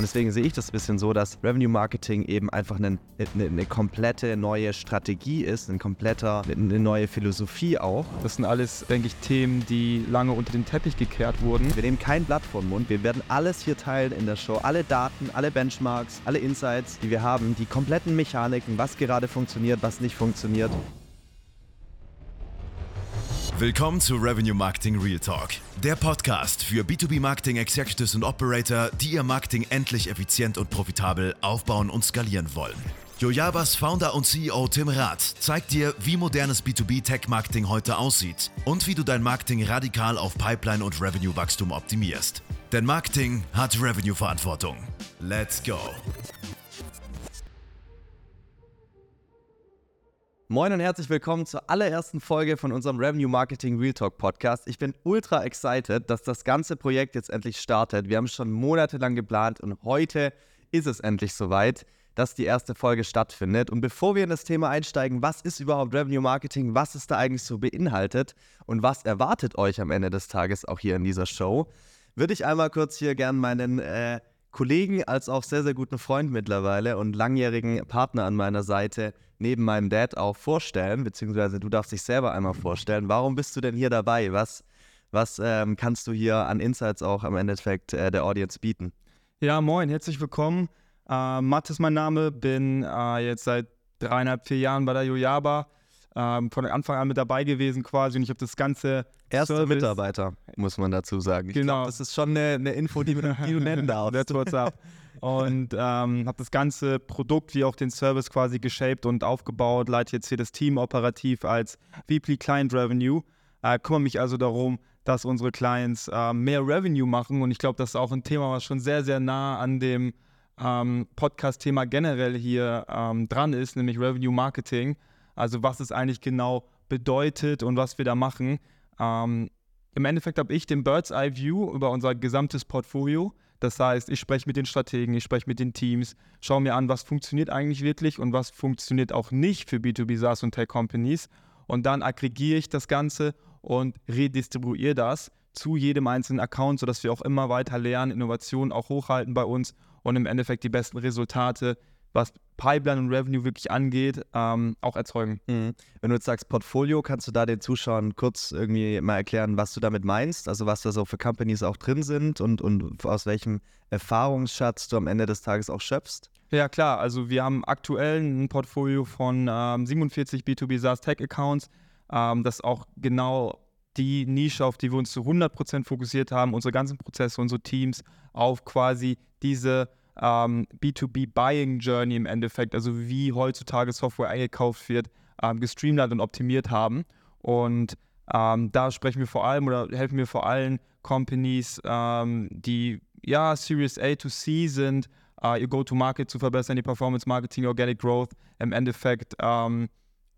Und deswegen sehe ich das ein bisschen so, dass Revenue Marketing eben einfach eine, eine, eine komplette neue Strategie ist, ein kompletter, eine neue Philosophie auch. Das sind alles, denke ich, Themen, die lange unter den Teppich gekehrt wurden. Wir nehmen kein Blatt vor den Mund. Wir werden alles hier teilen in der Show. Alle Daten, alle Benchmarks, alle Insights, die wir haben, die kompletten Mechaniken, was gerade funktioniert, was nicht funktioniert. Willkommen zu Revenue Marketing Real Talk, der Podcast für B2B Marketing Executives und Operator, die ihr Marketing endlich effizient und profitabel aufbauen und skalieren wollen. Jojabas Founder und CEO Tim Rath zeigt dir, wie modernes B2B Tech Marketing heute aussieht und wie du dein Marketing radikal auf Pipeline und Revenue Wachstum optimierst. Denn Marketing hat Revenue Verantwortung. Let's go. Moin und herzlich willkommen zur allerersten Folge von unserem Revenue Marketing Real Talk Podcast. Ich bin ultra excited, dass das ganze Projekt jetzt endlich startet. Wir haben schon monatelang geplant und heute ist es endlich soweit, dass die erste Folge stattfindet. Und bevor wir in das Thema einsteigen, was ist überhaupt Revenue Marketing, was ist da eigentlich so beinhaltet und was erwartet euch am Ende des Tages auch hier in dieser Show, würde ich einmal kurz hier gern meinen äh, Kollegen als auch sehr, sehr guten Freund mittlerweile und langjährigen Partner an meiner Seite neben meinem Dad auch vorstellen, beziehungsweise du darfst dich selber einmal vorstellen. Warum bist du denn hier dabei? Was, was ähm, kannst du hier an Insights auch am Endeffekt äh, der Audience bieten? Ja, moin, herzlich willkommen. Äh, Matt ist mein Name, bin äh, jetzt seit dreieinhalb, vier Jahren bei der Jojaba ähm, von Anfang an mit dabei gewesen quasi und ich habe das ganze Erster Service Mitarbeiter, muss man dazu sagen. Ich genau. Glaub, das ist schon eine, eine Info, die, die du nennen darfst. That's what's up. Und ähm, habe das ganze Produkt wie auch den Service quasi geshaped und aufgebaut, leite jetzt hier das Team operativ als VP Client Revenue. Äh, kümmere mich also darum, dass unsere Clients äh, mehr Revenue machen und ich glaube, das ist auch ein Thema, was schon sehr, sehr nah an dem ähm, Podcast-Thema generell hier ähm, dran ist, nämlich Revenue Marketing. Also was es eigentlich genau bedeutet und was wir da machen. Ähm, Im Endeffekt habe ich den Bird's Eye View über unser gesamtes Portfolio. Das heißt, ich spreche mit den Strategen, ich spreche mit den Teams, schaue mir an, was funktioniert eigentlich wirklich und was funktioniert auch nicht für B2B SaaS und Tech Companies. Und dann aggregiere ich das Ganze und redistribuiere das zu jedem einzelnen Account, sodass wir auch immer weiter lernen, Innovationen auch hochhalten bei uns und im Endeffekt die besten Resultate was Pipeline und Revenue wirklich angeht, ähm, auch erzeugen. Mhm. Wenn du jetzt sagst Portfolio, kannst du da den Zuschauern kurz irgendwie mal erklären, was du damit meinst? Also was da so für Companies auch drin sind und, und aus welchem Erfahrungsschatz du am Ende des Tages auch schöpfst? Ja klar, also wir haben aktuell ein Portfolio von ähm, 47 B2B SaaS Tech Accounts, ähm, das auch genau die Nische, auf die wir uns zu 100% fokussiert haben, unsere ganzen Prozesse, unsere Teams auf quasi diese ähm, B2B-Buying-Journey im Endeffekt, also wie heutzutage Software eingekauft wird, ähm, gestreamlined und optimiert haben. Und ähm, da sprechen wir vor allem oder helfen wir vor allem Companies, ähm, die ja Series A to C sind, uh, ihr Go-to-Market zu verbessern, die Performance Marketing, Organic Growth, im Endeffekt ähm,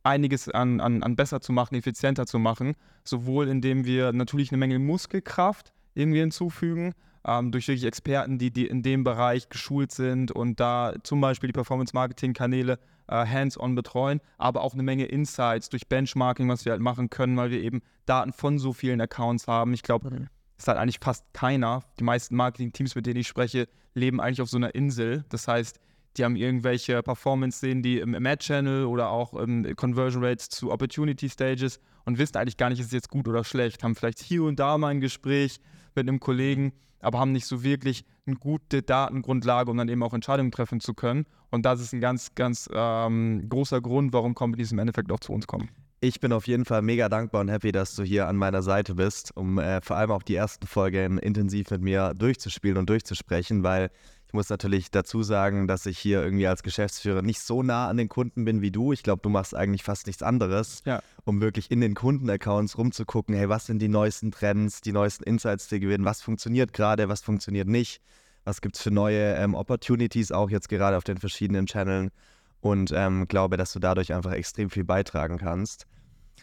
einiges an, an, an besser zu machen, effizienter zu machen, sowohl indem wir natürlich eine Menge Muskelkraft irgendwie hinzufügen, ähm, durch wirklich Experten, die, die in dem Bereich geschult sind und da zum Beispiel die Performance-Marketing-Kanäle äh, hands-on betreuen, aber auch eine Menge Insights durch Benchmarking, was wir halt machen können, weil wir eben Daten von so vielen Accounts haben. Ich glaube, mhm. ist halt eigentlich fast keiner. Die meisten Marketing-Teams, mit denen ich spreche, leben eigentlich auf so einer Insel. Das heißt, die haben irgendwelche Performance sehen die im, Ad-Channel oder auch im Conversion Rates zu Opportunity Stages und wissen eigentlich gar nicht, ist es jetzt gut oder schlecht. Haben vielleicht hier und da mal ein Gespräch mit einem Kollegen, aber haben nicht so wirklich eine gute Datengrundlage, um dann eben auch Entscheidungen treffen zu können. Und das ist ein ganz, ganz ähm, großer Grund, warum Companies im Endeffekt auch zu uns kommen. Ich bin auf jeden Fall mega dankbar und happy, dass du hier an meiner Seite bist, um äh, vor allem auch die ersten Folgen intensiv mit mir durchzuspielen und durchzusprechen, weil ich muss natürlich dazu sagen, dass ich hier irgendwie als Geschäftsführer nicht so nah an den Kunden bin wie du. Ich glaube, du machst eigentlich fast nichts anderes, ja. um wirklich in den Kundenaccounts rumzugucken, hey, was sind die neuesten Trends, die neuesten Insights, die gewinnen, was funktioniert gerade, was funktioniert nicht, was gibt es für neue ähm, Opportunities auch jetzt gerade auf den verschiedenen Channeln und ähm, glaube, dass du dadurch einfach extrem viel beitragen kannst.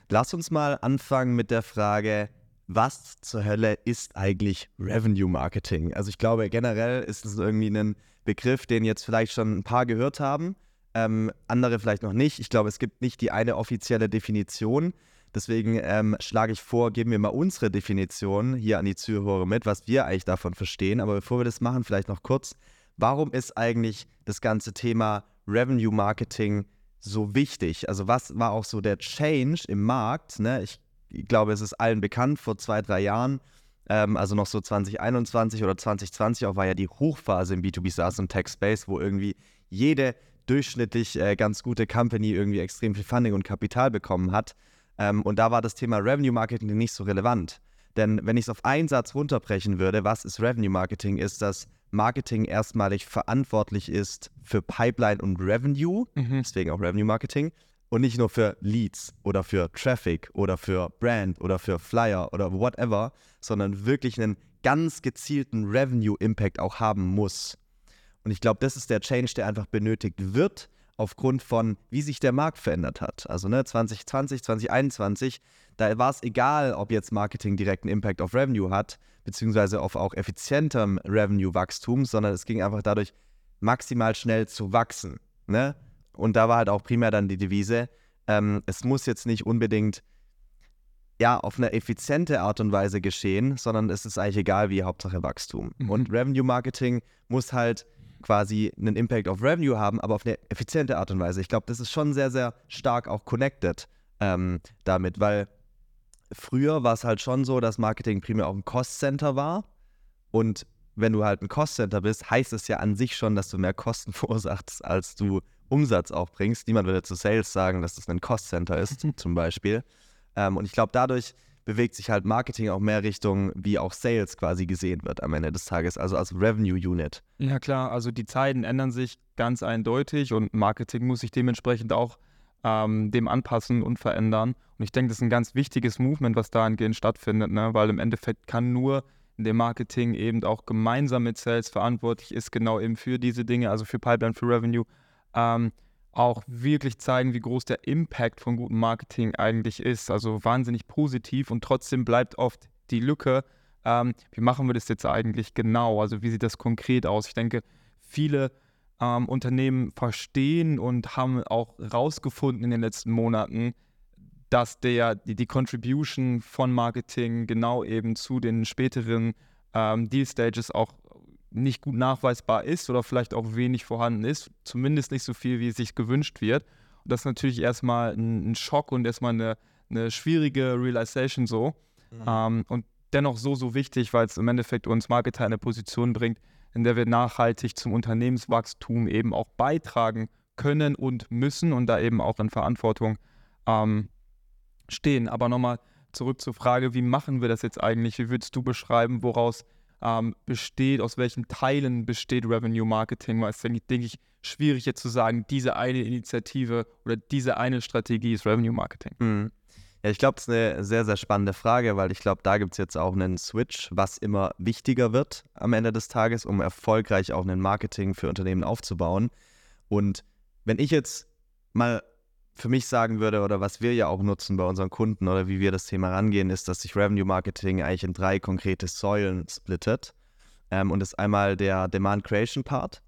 Lass uns mal anfangen mit der Frage, was zur Hölle ist eigentlich Revenue Marketing? Also ich glaube, generell ist es irgendwie ein Begriff, den jetzt vielleicht schon ein paar gehört haben, ähm, andere vielleicht noch nicht. Ich glaube, es gibt nicht die eine offizielle Definition. Deswegen ähm, schlage ich vor, geben wir mal unsere Definition hier an die Zuhörer mit, was wir eigentlich davon verstehen. Aber bevor wir das machen, vielleicht noch kurz, warum ist eigentlich das ganze Thema Revenue Marketing so wichtig? Also was war auch so der Change im Markt? Ne? Ich, ich glaube, es ist allen bekannt, vor zwei, drei Jahren, ähm, also noch so 2021 oder 2020 auch war ja die Hochphase im B2B SaaS und Tech Space, wo irgendwie jede durchschnittlich äh, ganz gute Company irgendwie extrem viel Funding und Kapital bekommen hat. Ähm, und da war das Thema Revenue Marketing nicht so relevant. Denn wenn ich es auf einen Satz runterbrechen würde, was ist Revenue Marketing, ist, dass Marketing erstmalig verantwortlich ist für Pipeline und Revenue, mhm. deswegen auch Revenue Marketing, und nicht nur für Leads oder für Traffic oder für Brand oder für Flyer oder whatever, sondern wirklich einen ganz gezielten Revenue Impact auch haben muss. Und ich glaube, das ist der Change, der einfach benötigt wird, aufgrund von, wie sich der Markt verändert hat. Also ne, 2020, 2021, da war es egal, ob jetzt Marketing direkten Impact auf Revenue hat, beziehungsweise auf auch effizientem Revenue-Wachstum, sondern es ging einfach dadurch, maximal schnell zu wachsen. Ne? Und da war halt auch primär dann die Devise, ähm, es muss jetzt nicht unbedingt ja, auf eine effiziente Art und Weise geschehen, sondern es ist eigentlich egal wie, Hauptsache Wachstum. Mhm. Und Revenue Marketing muss halt quasi einen Impact auf Revenue haben, aber auf eine effiziente Art und Weise. Ich glaube, das ist schon sehr, sehr stark auch connected ähm, damit, weil früher war es halt schon so, dass Marketing primär auch ein Cost-Center war. Und wenn du halt ein Cost-Center bist, heißt es ja an sich schon, dass du mehr Kosten verursachst, als du Umsatz auch bringst. Niemand würde zu Sales sagen, dass das ein Cost-Center ist, zum Beispiel. Ähm, und ich glaube, dadurch bewegt sich halt Marketing auch mehr Richtung, wie auch Sales quasi gesehen wird am Ende des Tages, also als Revenue Unit. Ja klar, also die Zeiten ändern sich ganz eindeutig und Marketing muss sich dementsprechend auch ähm, dem anpassen und verändern. Und ich denke, das ist ein ganz wichtiges Movement, was dahingehend stattfindet, ne? weil im Endeffekt kann nur in dem Marketing eben auch gemeinsam mit Sales verantwortlich ist, genau eben für diese Dinge, also für Pipeline, für Revenue, ähm, auch wirklich zeigen, wie groß der Impact von gutem Marketing eigentlich ist. Also wahnsinnig positiv und trotzdem bleibt oft die Lücke, ähm, wie machen wir das jetzt eigentlich genau? Also wie sieht das konkret aus? Ich denke, viele ähm, Unternehmen verstehen und haben auch rausgefunden in den letzten Monaten, dass der, die, die Contribution von Marketing genau eben zu den späteren ähm, Deal Stages auch nicht gut nachweisbar ist oder vielleicht auch wenig vorhanden ist, zumindest nicht so viel, wie es sich gewünscht wird. Und das ist natürlich erstmal ein, ein Schock und erstmal eine, eine schwierige Realization so. Mhm. Ähm, und dennoch so, so wichtig, weil es im Endeffekt uns Marketer in eine Position bringt, in der wir nachhaltig zum Unternehmenswachstum eben auch beitragen können und müssen und da eben auch in Verantwortung ähm, stehen. Aber nochmal zurück zur Frage, wie machen wir das jetzt eigentlich? Wie würdest du beschreiben, woraus ähm, besteht, aus welchen Teilen besteht Revenue Marketing, weil es denke denk ich, schwierig jetzt zu sagen, diese eine Initiative oder diese eine Strategie ist Revenue Marketing. Mhm. Ja, ich glaube, das ist eine sehr, sehr spannende Frage, weil ich glaube, da gibt es jetzt auch einen Switch, was immer wichtiger wird am Ende des Tages, um erfolgreich auch ein Marketing für Unternehmen aufzubauen. Und wenn ich jetzt mal für mich sagen würde oder was wir ja auch nutzen bei unseren Kunden oder wie wir das Thema rangehen, ist, dass sich Revenue Marketing eigentlich in drei konkrete Säulen splittet. Ähm, und das ist einmal der Demand Creation Part,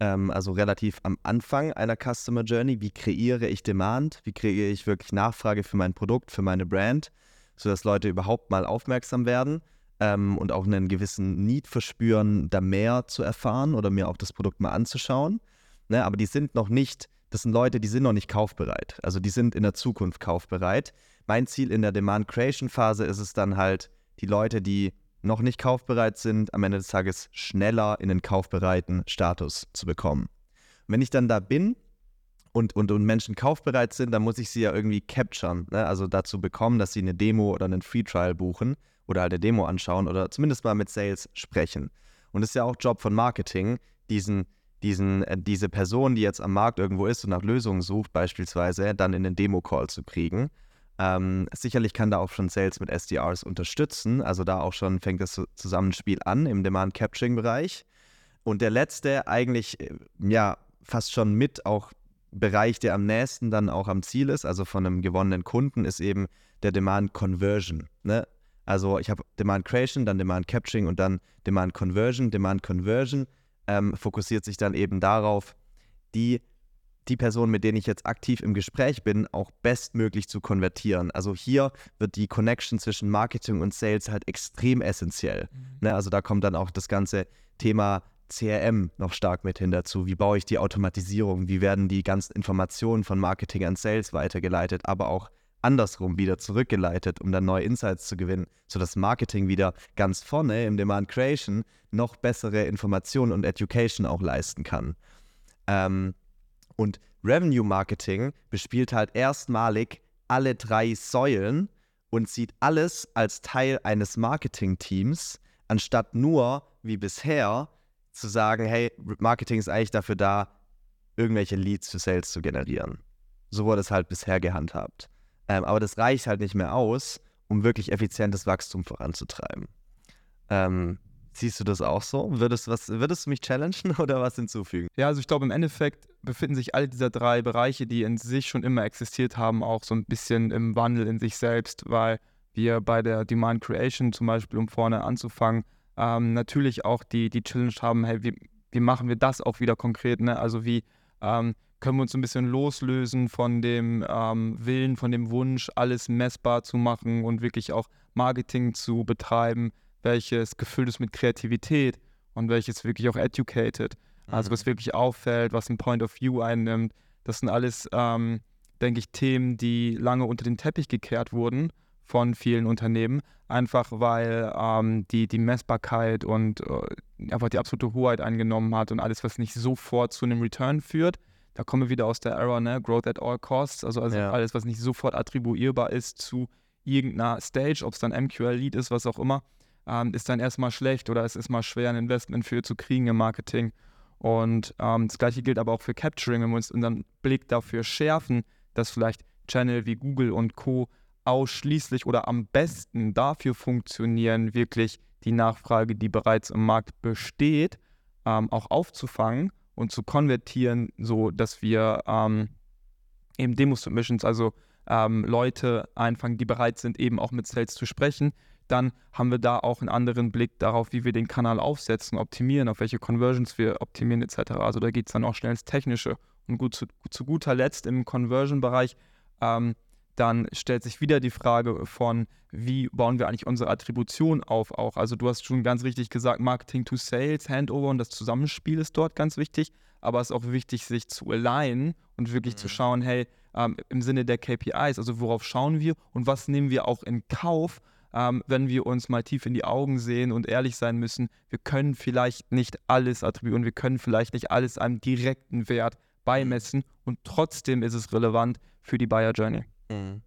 ähm, also relativ am Anfang einer Customer Journey. Wie kreiere ich Demand? Wie kreiere ich wirklich Nachfrage für mein Produkt, für meine Brand, sodass Leute überhaupt mal aufmerksam werden ähm, und auch einen gewissen Need verspüren, da mehr zu erfahren oder mir auch das Produkt mal anzuschauen. Ne, aber die sind noch nicht das sind Leute, die sind noch nicht kaufbereit. Also die sind in der Zukunft kaufbereit. Mein Ziel in der Demand Creation Phase ist es dann halt, die Leute, die noch nicht kaufbereit sind, am Ende des Tages schneller in den kaufbereiten Status zu bekommen. Und wenn ich dann da bin und, und, und Menschen kaufbereit sind, dann muss ich sie ja irgendwie capturen. Ne? Also dazu bekommen, dass sie eine Demo oder einen Free Trial buchen oder halt eine Demo anschauen oder zumindest mal mit Sales sprechen. Und es ist ja auch Job von Marketing, diesen diesen, äh, diese Person, die jetzt am Markt irgendwo ist und nach Lösungen sucht, beispielsweise, dann in den Demo-Call zu kriegen. Ähm, sicherlich kann da auch schon Sales mit SDRs unterstützen. Also da auch schon fängt das Zusammenspiel an im Demand Capturing Bereich. Und der letzte, eigentlich äh, ja fast schon mit auch Bereich, der am nächsten dann auch am Ziel ist, also von einem gewonnenen Kunden, ist eben der Demand Conversion. Ne? Also ich habe Demand Creation, dann Demand Capturing und dann Demand Conversion. Demand Conversion ähm, fokussiert sich dann eben darauf, die, die Personen, mit denen ich jetzt aktiv im Gespräch bin, auch bestmöglich zu konvertieren. Also hier wird die Connection zwischen Marketing und Sales halt extrem essentiell. Mhm. Ne? Also da kommt dann auch das ganze Thema CRM noch stark mit hin dazu. Wie baue ich die Automatisierung? Wie werden die ganzen Informationen von Marketing an Sales weitergeleitet, aber auch andersrum wieder zurückgeleitet, um dann neue Insights zu gewinnen, sodass Marketing wieder ganz vorne im Demand Creation noch bessere Informationen und Education auch leisten kann. Ähm, und Revenue Marketing bespielt halt erstmalig alle drei Säulen und sieht alles als Teil eines Marketing-Teams, anstatt nur wie bisher zu sagen, hey, Marketing ist eigentlich dafür da, irgendwelche Leads für Sales zu generieren. So wurde es halt bisher gehandhabt. Ähm, aber das reicht halt nicht mehr aus, um wirklich effizientes Wachstum voranzutreiben. Ähm, siehst du das auch so? Würdest, was, würdest du mich challengen oder was hinzufügen? Ja, also ich glaube, im Endeffekt befinden sich alle dieser drei Bereiche, die in sich schon immer existiert haben, auch so ein bisschen im Wandel in sich selbst, weil wir bei der Demand Creation zum Beispiel, um vorne anzufangen, ähm, natürlich auch die, die Challenge haben, hey, wie, wie machen wir das auch wieder konkret? Ne? Also wie ähm, können wir uns ein bisschen loslösen von dem ähm, Willen, von dem Wunsch, alles messbar zu machen und wirklich auch Marketing zu betreiben, welches gefüllt ist mit Kreativität und welches wirklich auch educated. Also was mhm. wirklich auffällt, was ein Point of View einnimmt. Das sind alles, ähm, denke ich, Themen, die lange unter den Teppich gekehrt wurden von vielen Unternehmen, einfach weil ähm, die, die Messbarkeit und äh, einfach die absolute Hoheit eingenommen hat und alles, was nicht sofort zu einem Return führt. Da kommen wir wieder aus der Era, ne? Growth at all costs, also, also ja. alles, was nicht sofort attribuierbar ist zu irgendeiner Stage, ob es dann MQL-Lead ist, was auch immer, ähm, ist dann erstmal schlecht oder es ist mal schwer, ein Investment für zu kriegen im Marketing. Und ähm, das gleiche gilt aber auch für Capturing, wenn wir uns unseren Blick dafür schärfen, dass vielleicht Channel wie Google und Co ausschließlich oder am besten dafür funktionieren, wirklich die Nachfrage, die bereits im Markt besteht, ähm, auch aufzufangen und zu konvertieren, so dass wir ähm, eben Demo-Submissions, also ähm, Leute einfangen, die bereit sind, eben auch mit Sales zu sprechen. Dann haben wir da auch einen anderen Blick darauf, wie wir den Kanal aufsetzen, optimieren, auf welche Conversions wir optimieren etc. Also da geht es dann auch schnell ins Technische. Und gut zu, zu guter Letzt im Conversion-Bereich ähm, dann stellt sich wieder die Frage von, wie bauen wir eigentlich unsere Attribution auf auch. Also du hast schon ganz richtig gesagt, Marketing to Sales, Handover und das Zusammenspiel ist dort ganz wichtig, aber es ist auch wichtig, sich zu alignen und wirklich mhm. zu schauen, hey, ähm, im Sinne der KPIs, also worauf schauen wir und was nehmen wir auch in Kauf, ähm, wenn wir uns mal tief in die Augen sehen und ehrlich sein müssen, wir können vielleicht nicht alles attribuieren, wir können vielleicht nicht alles einem direkten Wert beimessen mhm. und trotzdem ist es relevant für die Buyer Journey. Mhm.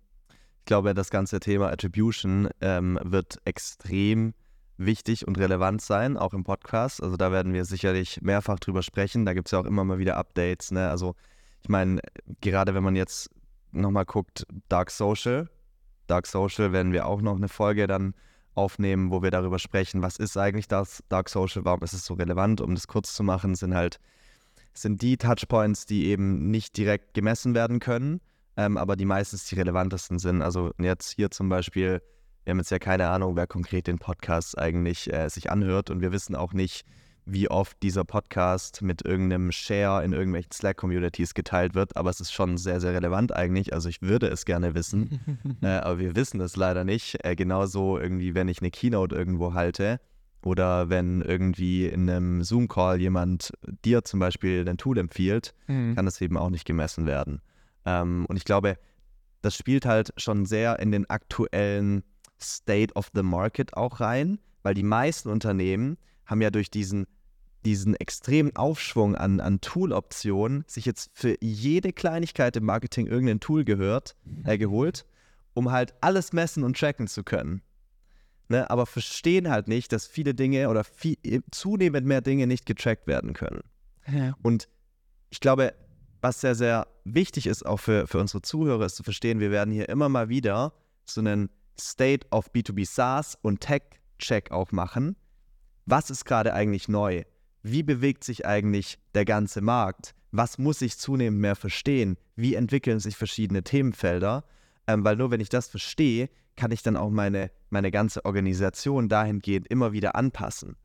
Ich glaube, das ganze Thema Attribution ähm, wird extrem wichtig und relevant sein, auch im Podcast. Also da werden wir sicherlich mehrfach drüber sprechen. Da gibt es ja auch immer mal wieder Updates. Ne? Also ich meine, gerade wenn man jetzt nochmal guckt, Dark Social, Dark Social werden wir auch noch eine Folge dann aufnehmen, wo wir darüber sprechen, was ist eigentlich das Dark Social, warum ist es so relevant, um das kurz zu machen, sind halt sind die Touchpoints, die eben nicht direkt gemessen werden können, ähm, aber die meistens die relevantesten sind. Also jetzt hier zum Beispiel, wir haben jetzt ja keine Ahnung, wer konkret den Podcast eigentlich äh, sich anhört und wir wissen auch nicht, wie oft dieser Podcast mit irgendeinem Share in irgendwelchen Slack-Communities geteilt wird, aber es ist schon sehr, sehr relevant eigentlich. Also ich würde es gerne wissen, äh, aber wir wissen es leider nicht. Äh, genauso irgendwie, wenn ich eine Keynote irgendwo halte oder wenn irgendwie in einem Zoom-Call jemand dir zum Beispiel ein Tool empfiehlt, mhm. kann das eben auch nicht gemessen werden. Ähm, und ich glaube, das spielt halt schon sehr in den aktuellen State of the Market auch rein, weil die meisten Unternehmen haben ja durch diesen, diesen extremen Aufschwung an, an Tool-Optionen sich jetzt für jede Kleinigkeit im Marketing irgendein Tool gehört, äh, geholt, um halt alles messen und tracken zu können. Ne, aber verstehen halt nicht, dass viele Dinge oder viel, zunehmend mehr Dinge nicht getrackt werden können. Ja. Und ich glaube, was sehr, sehr wichtig ist, auch für, für unsere Zuhörer, ist zu verstehen, wir werden hier immer mal wieder so einen State of B2B SaaS und Tech-Check auch machen. Was ist gerade eigentlich neu? Wie bewegt sich eigentlich der ganze Markt? Was muss ich zunehmend mehr verstehen? Wie entwickeln sich verschiedene Themenfelder? Ähm, weil nur wenn ich das verstehe, kann ich dann auch meine, meine ganze Organisation dahingehend immer wieder anpassen.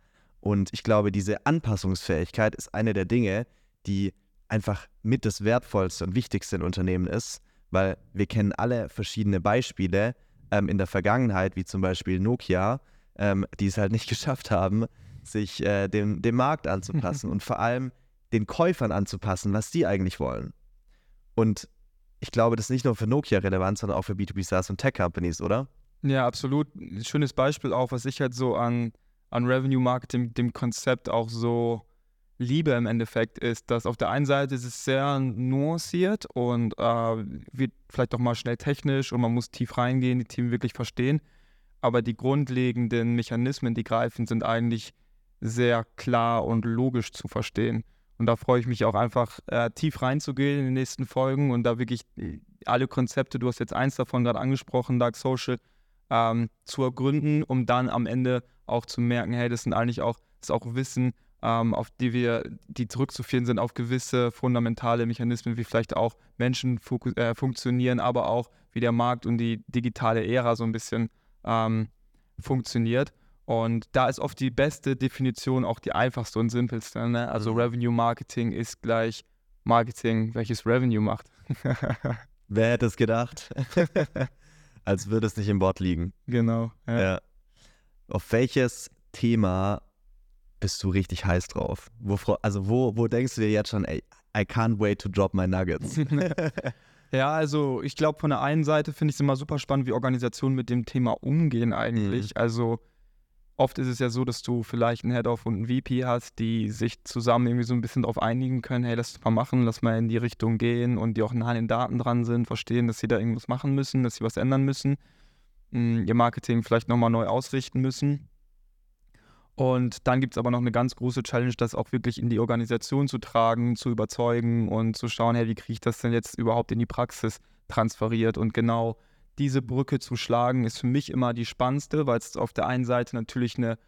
Und ich glaube, diese Anpassungsfähigkeit ist eine der Dinge, die einfach mit das Wertvollste und Wichtigste in Unternehmen ist, weil wir kennen alle verschiedene Beispiele ähm, in der Vergangenheit, wie zum Beispiel Nokia, ähm, die es halt nicht geschafft haben, sich äh, dem, dem Markt anzupassen und vor allem den Käufern anzupassen, was die eigentlich wollen. Und ich glaube, das ist nicht nur für Nokia relevant, sondern auch für B2B SaaS und Tech Companies, oder? Ja, absolut. Ein schönes Beispiel auch, was ich halt so an, an Revenue Marketing, dem Konzept auch so liebe im Endeffekt, ist, dass auf der einen Seite ist es sehr nuanciert und äh, wird vielleicht auch mal schnell technisch und man muss tief reingehen, die Themen wirklich verstehen. Aber die grundlegenden Mechanismen, die greifen, sind eigentlich sehr klar und logisch zu verstehen. Und da freue ich mich auch einfach äh, tief reinzugehen in den nächsten Folgen und da wirklich alle Konzepte, du hast jetzt eins davon gerade angesprochen, Dark Social, ähm, zu ergründen, um dann am Ende auch zu merken, hey, das sind eigentlich auch, ist auch Wissen, ähm, auf die wir, die zurückzuführen sind auf gewisse fundamentale Mechanismen, wie vielleicht auch Menschen äh, funktionieren, aber auch wie der Markt und die digitale Ära so ein bisschen ähm, funktioniert. Und da ist oft die beste Definition auch die einfachste und simpelste. Ne? Also mhm. Revenue Marketing ist gleich Marketing, welches Revenue macht. Wer hätte es gedacht? Als würde es nicht im Wort liegen. Genau. Ja. ja. Auf welches Thema bist du richtig heiß drauf? Wo, also wo, wo denkst du dir jetzt schon, ey, I can't wait to drop my nuggets? ja, also ich glaube, von der einen Seite finde ich es immer super spannend, wie Organisationen mit dem Thema umgehen eigentlich. Mhm. Also oft ist es ja so, dass du vielleicht einen Head-Off und einen VP hast, die sich zusammen irgendwie so ein bisschen darauf einigen können, hey, lass mal machen, lass mal in die Richtung gehen und die auch nah an den Daten dran sind, verstehen, dass sie da irgendwas machen müssen, dass sie was ändern müssen, hm, ihr Marketing vielleicht nochmal neu ausrichten müssen. Und dann gibt es aber noch eine ganz große Challenge, das auch wirklich in die Organisation zu tragen, zu überzeugen und zu schauen, hey, wie kriege ich das denn jetzt überhaupt in die Praxis transferiert? Und genau diese Brücke zu schlagen, ist für mich immer die spannendste, weil es auf der einen Seite natürlich eine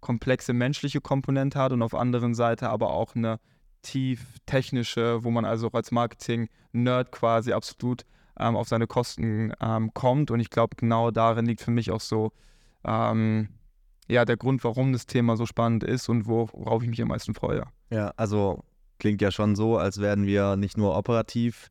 komplexe menschliche Komponente hat und auf der anderen Seite aber auch eine tief technische, wo man also auch als Marketing-Nerd quasi absolut ähm, auf seine Kosten ähm, kommt. Und ich glaube, genau darin liegt für mich auch so ähm, ja, der Grund, warum das Thema so spannend ist und worauf ich mich am meisten freue. Ja, also klingt ja schon so, als werden wir nicht nur operativ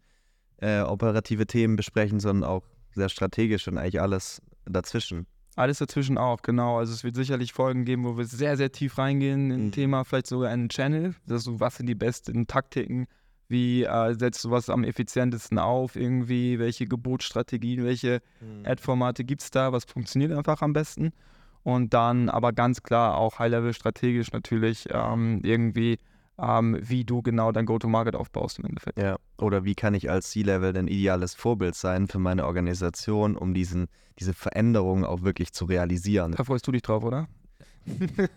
äh, operative Themen besprechen, sondern auch sehr strategisch und eigentlich alles dazwischen. Alles dazwischen auch, genau. Also es wird sicherlich Folgen geben, wo wir sehr, sehr tief reingehen in ein mhm. Thema, vielleicht sogar einen Channel. Also was sind die besten Taktiken? Wie äh, setzt du was am effizientesten auf? Irgendwie, welche Gebotsstrategien, welche mhm. Ad-Formate gibt es da? Was funktioniert einfach am besten? Und dann aber ganz klar auch High-Level strategisch natürlich ähm, irgendwie ähm, wie du genau dein Go-to-Market aufbaust im Endeffekt. Ja, oder wie kann ich als C-Level ein ideales Vorbild sein für meine Organisation, um diesen, diese Veränderungen auch wirklich zu realisieren. Da freust du dich drauf, oder?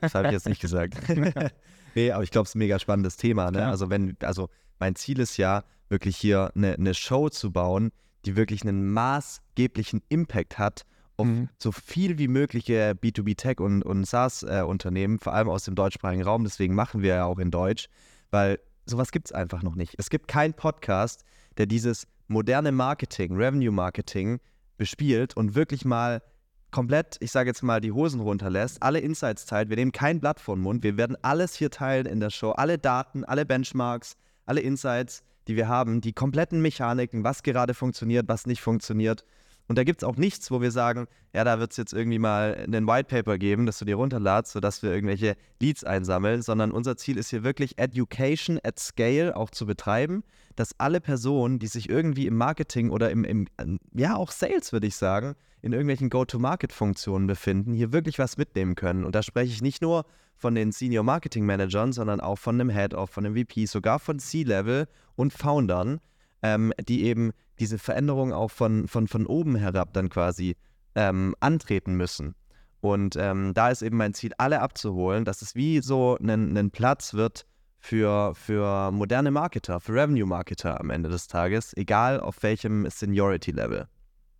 Das habe ich jetzt nicht gesagt. nee, aber ich glaube, es ist ein mega spannendes Thema. Ne? Also wenn, also mein Ziel ist ja, wirklich hier eine, eine Show zu bauen, die wirklich einen maßgeblichen Impact hat auf mhm. so viel wie mögliche B2B-Tech- und, und SaaS-Unternehmen, vor allem aus dem deutschsprachigen Raum. Deswegen machen wir ja auch in Deutsch, weil sowas gibt es einfach noch nicht. Es gibt keinen Podcast, der dieses moderne Marketing, Revenue-Marketing bespielt und wirklich mal komplett, ich sage jetzt mal, die Hosen runterlässt, alle Insights teilt. Wir nehmen kein Blatt vor den Mund. Wir werden alles hier teilen in der Show. Alle Daten, alle Benchmarks, alle Insights, die wir haben, die kompletten Mechaniken, was gerade funktioniert, was nicht funktioniert. Und da gibt es auch nichts, wo wir sagen, ja, da wird es jetzt irgendwie mal einen White Paper geben, dass du dir runterladst, sodass wir irgendwelche Leads einsammeln, sondern unser Ziel ist hier wirklich Education at Scale auch zu betreiben, dass alle Personen, die sich irgendwie im Marketing oder im, im ja, auch Sales, würde ich sagen, in irgendwelchen Go-to-Market-Funktionen befinden, hier wirklich was mitnehmen können. Und da spreche ich nicht nur von den Senior Marketing Managern, sondern auch von einem Head-Off, von einem VP, sogar von C-Level und Foundern, ähm, die eben diese Veränderung auch von, von, von oben herab dann quasi ähm, antreten müssen. Und ähm, da ist eben mein Ziel, alle abzuholen, dass es wie so ein, ein Platz wird für, für moderne Marketer, für Revenue-Marketer am Ende des Tages, egal auf welchem Seniority-Level.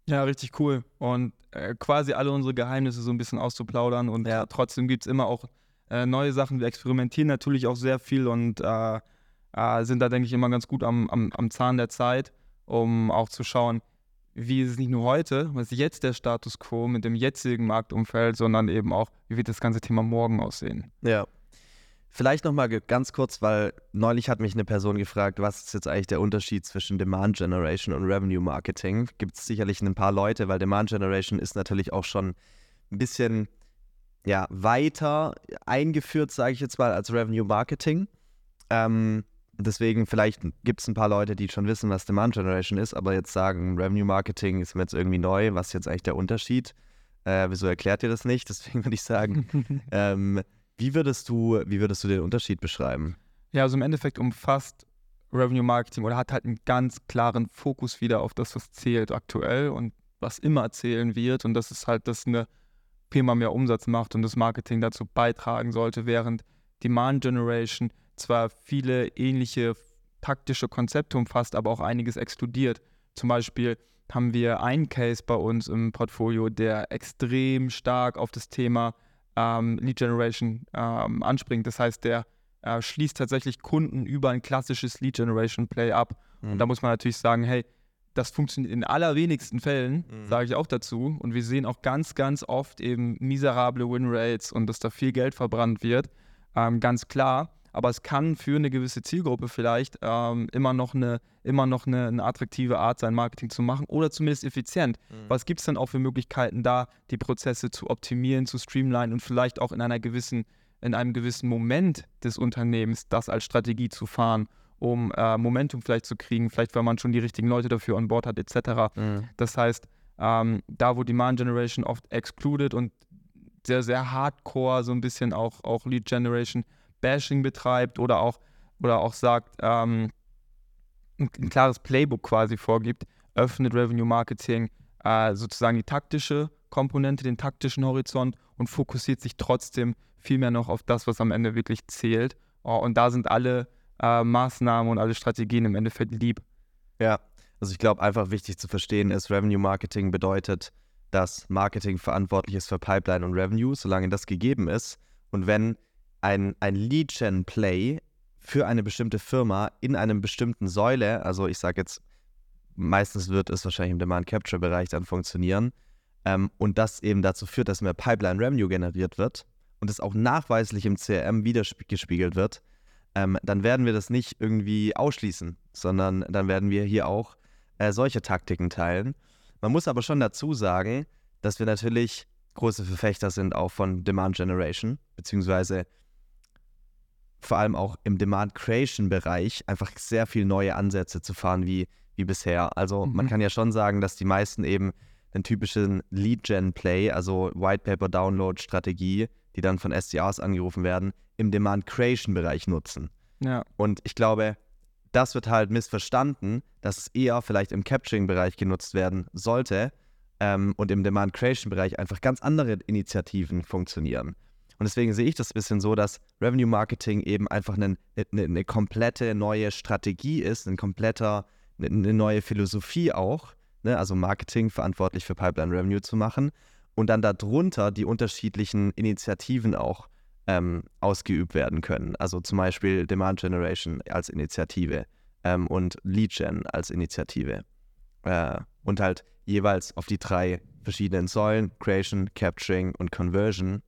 Ja, richtig cool. Und äh, quasi alle unsere Geheimnisse so ein bisschen auszuplaudern. Und ja. trotzdem gibt es immer auch äh, neue Sachen. Wir experimentieren natürlich auch sehr viel und äh, äh sind da, denke ich, immer ganz gut am, am, am Zahn der Zeit um auch zu schauen, wie ist es nicht nur heute, was ist jetzt der Status quo mit dem jetzigen Marktumfeld, sondern eben auch, wie wird das ganze Thema morgen aussehen. Ja. Vielleicht nochmal ganz kurz, weil neulich hat mich eine Person gefragt, was ist jetzt eigentlich der Unterschied zwischen Demand Generation und Revenue Marketing? Gibt es sicherlich ein paar Leute, weil Demand Generation ist natürlich auch schon ein bisschen ja, weiter eingeführt, sage ich jetzt mal, als Revenue Marketing. Ähm, deswegen, vielleicht gibt es ein paar Leute, die schon wissen, was Demand Generation ist, aber jetzt sagen, Revenue Marketing ist mir jetzt irgendwie neu. Was ist jetzt eigentlich der Unterschied? Äh, wieso erklärt ihr das nicht? Deswegen würde ich sagen, ähm, wie, würdest du, wie würdest du den Unterschied beschreiben? Ja, also im Endeffekt umfasst Revenue Marketing oder hat halt einen ganz klaren Fokus wieder auf das, was zählt aktuell und was immer zählen wird. Und das ist halt, dass eine Firma mehr Umsatz macht und das Marketing dazu beitragen sollte, während Demand Generation zwar viele ähnliche taktische Konzepte umfasst, aber auch einiges exkludiert. Zum Beispiel haben wir einen Case bei uns im Portfolio, der extrem stark auf das Thema ähm, Lead Generation ähm, anspringt. Das heißt, der äh, schließt tatsächlich Kunden über ein klassisches Lead Generation Play ab. Mhm. Und da muss man natürlich sagen, hey, das funktioniert in allerwenigsten Fällen, mhm. sage ich auch dazu. Und wir sehen auch ganz, ganz oft eben miserable Winrates und dass da viel Geld verbrannt wird. Ähm, ganz klar aber es kann für eine gewisse Zielgruppe vielleicht ähm, immer noch, eine, immer noch eine, eine, attraktive Art sein, Marketing zu machen oder zumindest effizient. Mhm. Was gibt es denn auch für Möglichkeiten da, die Prozesse zu optimieren, zu streamlinen und vielleicht auch in einer gewissen, in einem gewissen Moment des Unternehmens das als Strategie zu fahren, um äh, Momentum vielleicht zu kriegen, vielleicht weil man schon die richtigen Leute dafür an Bord hat, etc. Mhm. Das heißt, ähm, da wo Demand Generation oft excluded und sehr, sehr hardcore so ein bisschen auch, auch Lead Generation Bashing betreibt oder auch, oder auch sagt, ähm, ein, ein, klares Playbook quasi vorgibt, öffnet Revenue Marketing äh, sozusagen die taktische Komponente, den taktischen Horizont und fokussiert sich trotzdem viel mehr noch auf das, was am Ende wirklich zählt. Oh, und da sind alle äh, Maßnahmen und alle Strategien im Endeffekt lieb. Ja, also ich glaube, einfach wichtig zu verstehen ist, Revenue Marketing bedeutet, dass Marketing verantwortlich ist für Pipeline und Revenue, solange das gegeben ist. Und wenn ein, ein Lead-Gen-Play für eine bestimmte Firma in einem bestimmten Säule, also ich sage jetzt, meistens wird es wahrscheinlich im Demand-Capture-Bereich dann funktionieren, ähm, und das eben dazu führt, dass mehr Pipeline-Revenue generiert wird und es auch nachweislich im CRM wiedergespiegelt wird, ähm, dann werden wir das nicht irgendwie ausschließen, sondern dann werden wir hier auch äh, solche Taktiken teilen. Man muss aber schon dazu sagen, dass wir natürlich große Verfechter sind auch von Demand Generation, beziehungsweise vor allem auch im Demand Creation Bereich einfach sehr viel neue Ansätze zu fahren wie, wie bisher. Also mhm. man kann ja schon sagen, dass die meisten eben den typischen Lead Gen Play, also White Paper Download Strategie, die dann von SDRs angerufen werden, im Demand Creation Bereich nutzen. Ja. Und ich glaube, das wird halt missverstanden, dass es eher vielleicht im Capturing Bereich genutzt werden sollte ähm, und im Demand Creation Bereich einfach ganz andere Initiativen funktionieren. Und deswegen sehe ich das ein bisschen so, dass Revenue Marketing eben einfach eine, eine, eine komplette neue Strategie ist, ein kompletter, eine neue Philosophie auch. Ne? Also Marketing verantwortlich für Pipeline Revenue zu machen und dann darunter die unterschiedlichen Initiativen auch ähm, ausgeübt werden können. Also zum Beispiel Demand Generation als Initiative ähm, und Lead Gen als Initiative. Äh, und halt jeweils auf die drei verschiedenen Säulen, Creation, Capturing und Conversion,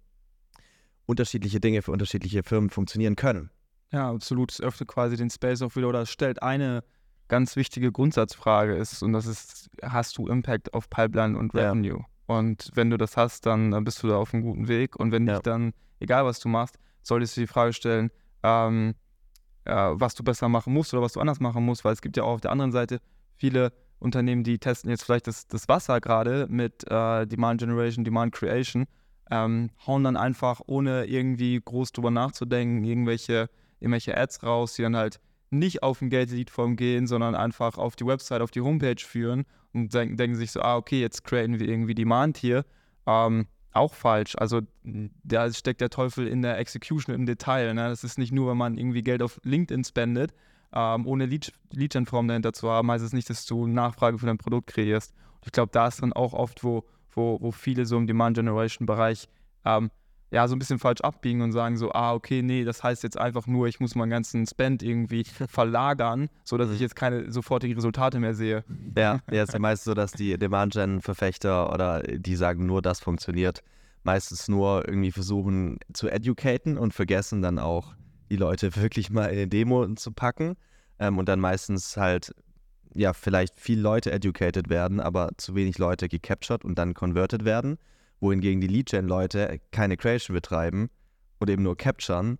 unterschiedliche Dinge für unterschiedliche Firmen funktionieren können. Ja, absolut. Es öffnet quasi den Space auch wieder oder stellt eine ganz wichtige Grundsatzfrage ist und das ist, hast du Impact auf Pipeline und Revenue? Ja. Und wenn du das hast, dann, bist du da auf einem guten Weg und wenn ja. nicht, dann, egal was du machst, solltest du die Frage stellen, ähm, äh, was du besser machen musst oder was du anders machen musst, weil es gibt ja auch auf der anderen Seite viele Unternehmen, die testen jetzt vielleicht das, das Wasser gerade mit äh, Demand Generation, Demand Creation ähm, hauen dann einfach, ohne irgendwie groß drüber nachzudenken, irgendwelche, irgendwelche Ads raus, die dann halt nicht auf den Gate-Lead-Form gehen, sondern einfach auf die Website, auf die Homepage führen und denken, denken sich so, ah, okay, jetzt createn wir irgendwie Demand hier. Ähm, auch falsch. Also da steckt der Teufel in der Execution im Detail. Ne? Das ist nicht nur, wenn man irgendwie Geld auf LinkedIn spendet, ähm, ohne Lead-Gen-Form dahinter zu haben, heißt es nicht, dass du Nachfrage für dein Produkt kreierst. Und ich glaube, da ist dann auch oft, wo wo, wo viele so im Demand Generation Bereich ähm, ja so ein bisschen falsch abbiegen und sagen so, ah, okay, nee, das heißt jetzt einfach nur, ich muss meinen ganzen Spend irgendwie verlagern, sodass ich mhm. jetzt keine sofortigen Resultate mehr sehe. Ja, ja, ist ja meistens so, dass die Demand-Gen-Verfechter oder die sagen nur, das funktioniert, meistens nur irgendwie versuchen zu educaten und vergessen dann auch die Leute wirklich mal in eine Demo zu packen ähm, und dann meistens halt ja, vielleicht viele Leute educated werden, aber zu wenig Leute gecaptured und dann converted werden. wohingegen die Lead-Gen-Leute keine Creation betreiben und eben nur capturen.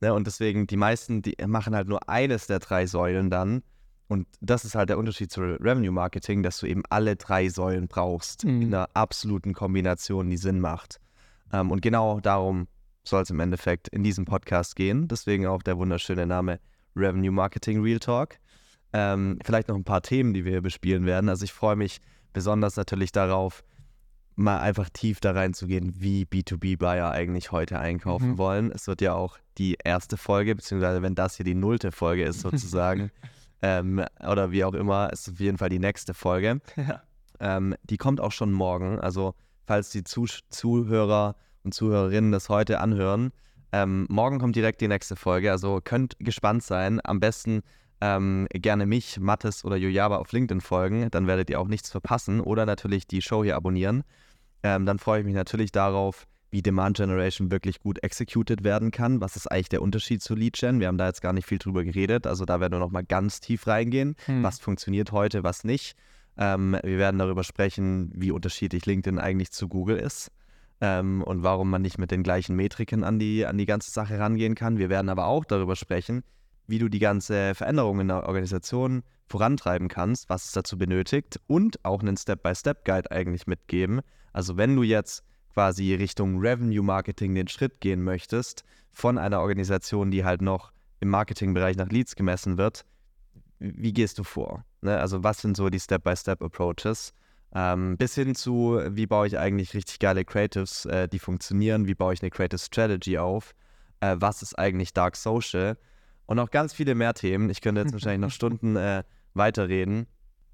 Ne? Und deswegen, die meisten, die machen halt nur eines der drei Säulen dann. Und das ist halt der Unterschied zu Revenue Marketing, dass du eben alle drei Säulen brauchst Mhm. in einer absoluten Kombination, die Sinn macht. Ähm, und genau darum soll es im Endeffekt in diesem Podcast gehen. Deswegen auch der wunderschöne Name Revenue Marketing Real Talk. Ähm, vielleicht noch ein paar Themen, die wir hier bespielen werden. Also ich freue mich besonders natürlich darauf, mal einfach tief da reinzugehen, wie B2B-Buyer eigentlich heute einkaufen Mhm. wollen. Es wird ja auch die erste Folge, beziehungsweise wenn das hier die nullte Folge ist sozusagen, ähm, oder wie auch immer, ist auf jeden Fall die nächste Folge. Ja. Ähm, die kommt auch schon morgen. Also, falls die Zus Zuhörer und Zuhörerinnen das heute anhören, ähm, morgen kommt direkt die nächste Folge. Also könnt gespannt sein. Am besten ähm, gerne mich, Mattes oder Jojaba auf LinkedIn folgen. Dann werdet ihr auch nichts verpassen. Oder natürlich die Show hier abonnieren. Ähm, dann freue ich mich natürlich darauf, wie Demand Generation wirklich gut executed werden kann. Was ist eigentlich der Unterschied zu Lead Gen? Wir haben da jetzt gar nicht viel drüber geredet. Also da werden wir nochmal ganz tief reingehen. Hm. Was funktioniert heute, was nicht. Ähm, wir werden darüber sprechen, wie unterschiedlich LinkedIn eigentlich zu Google ist ähm, und warum man nicht mit den gleichen Metriken an die, an die ganze Sache rangehen kann. Wir werden aber auch darüber sprechen, wie du die ganze Veränderung in der Organisation vorantreiben kannst, was es dazu benötigt und auch einen Step-by-Step-Guide eigentlich mitgeben. Also wenn du jetzt quasi Richtung Revenue Marketing den Schritt gehen möchtest, von einer Organisation, die halt noch im Marketingbereich nach Leads gemessen wird, wie gehst du vor? Ne? Also was sind so die Step-by-Step-Approaches? Ähm, bis hin zu, wie baue ich eigentlich richtig geile Creatives, äh, die funktionieren, wie baue ich eine Creative Strategy auf, äh, was ist eigentlich Dark Social und noch ganz viele mehr Themen. Ich könnte jetzt wahrscheinlich noch Stunden äh, weiterreden.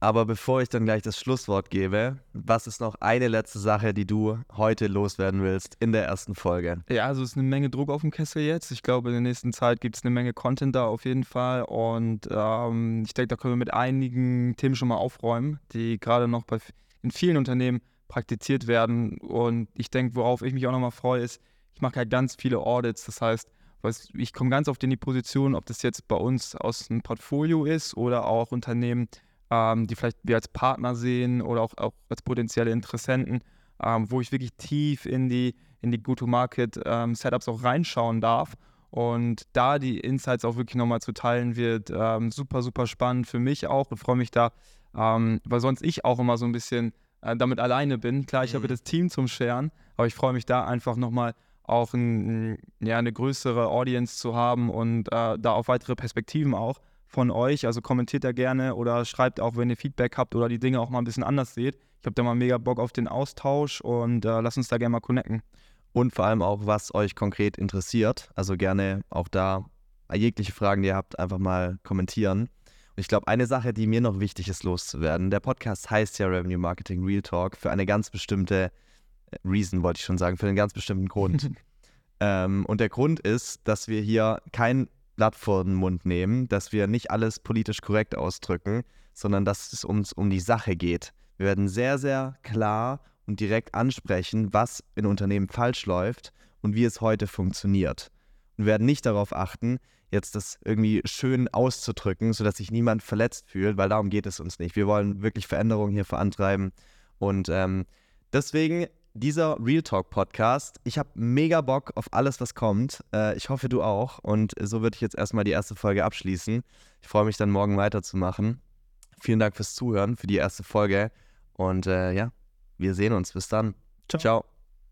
Aber bevor ich dann gleich das Schlusswort gebe, was ist noch eine letzte Sache, die du heute loswerden willst in der ersten Folge? Ja, also es ist eine Menge Druck auf dem Kessel jetzt. Ich glaube, in der nächsten Zeit gibt es eine Menge Content da auf jeden Fall. Und ähm, ich denke, da können wir mit einigen Themen schon mal aufräumen, die gerade noch bei, in vielen Unternehmen praktiziert werden. Und ich denke, worauf ich mich auch nochmal freue, ist, ich mache ja ganz viele Audits. Das heißt, was, ich komme ganz oft in die Position, ob das jetzt bei uns aus einem Portfolio ist oder auch Unternehmen, ähm, die vielleicht wir als Partner sehen oder auch, auch als potenzielle Interessenten, ähm, wo ich wirklich tief in die, in die Go-to-Market-Setups auch reinschauen darf. Und da die Insights auch wirklich nochmal zu teilen wird, ähm, super, super spannend für mich auch und freue mich da, ähm, weil sonst ich auch immer so ein bisschen äh, damit alleine bin. Klar, ich Mhm. habe das Team zum Scheren, aber ich freue mich da einfach nochmal auch ein, ja, eine größere Audience zu haben und äh, da auf weitere Perspektiven auch von euch. Also kommentiert da gerne oder schreibt auch, wenn ihr Feedback habt oder die Dinge auch mal ein bisschen anders seht. Ich habe da mal mega Bock auf den Austausch und äh, lasst uns da gerne mal connecten. Und vor allem auch, was euch konkret interessiert. Also gerne auch da jegliche Fragen, die ihr habt, einfach mal kommentieren. Und ich glaube, eine Sache, die mir noch wichtig ist, loszuwerden. Der Podcast heißt ja Revenue Marketing Real Talk für eine ganz bestimmte Reason, wollte ich schon sagen, für einen ganz bestimmten Grund. ähm, und der Grund ist, dass wir hier kein Blatt vor den Mund nehmen, dass wir nicht alles politisch korrekt ausdrücken, sondern dass es uns um die Sache geht. Wir werden sehr, sehr klar und direkt ansprechen, was in Unternehmen falsch läuft und wie es heute funktioniert. Und werden nicht darauf achten, jetzt das irgendwie schön auszudrücken, sodass sich niemand verletzt fühlt, weil darum geht es uns nicht. Wir wollen wirklich Veränderungen hier vorantreiben. Und ähm, deswegen dieser Real Talk Podcast. Ich habe mega Bock auf alles, was kommt. Äh, ich hoffe, du auch. Und so würde ich jetzt erstmal die erste Folge abschließen. Ich freue mich dann morgen weiterzumachen. Vielen Dank fürs Zuhören, für die erste Folge. Und äh, ja, wir sehen uns. Bis dann. Ciao. Ciao.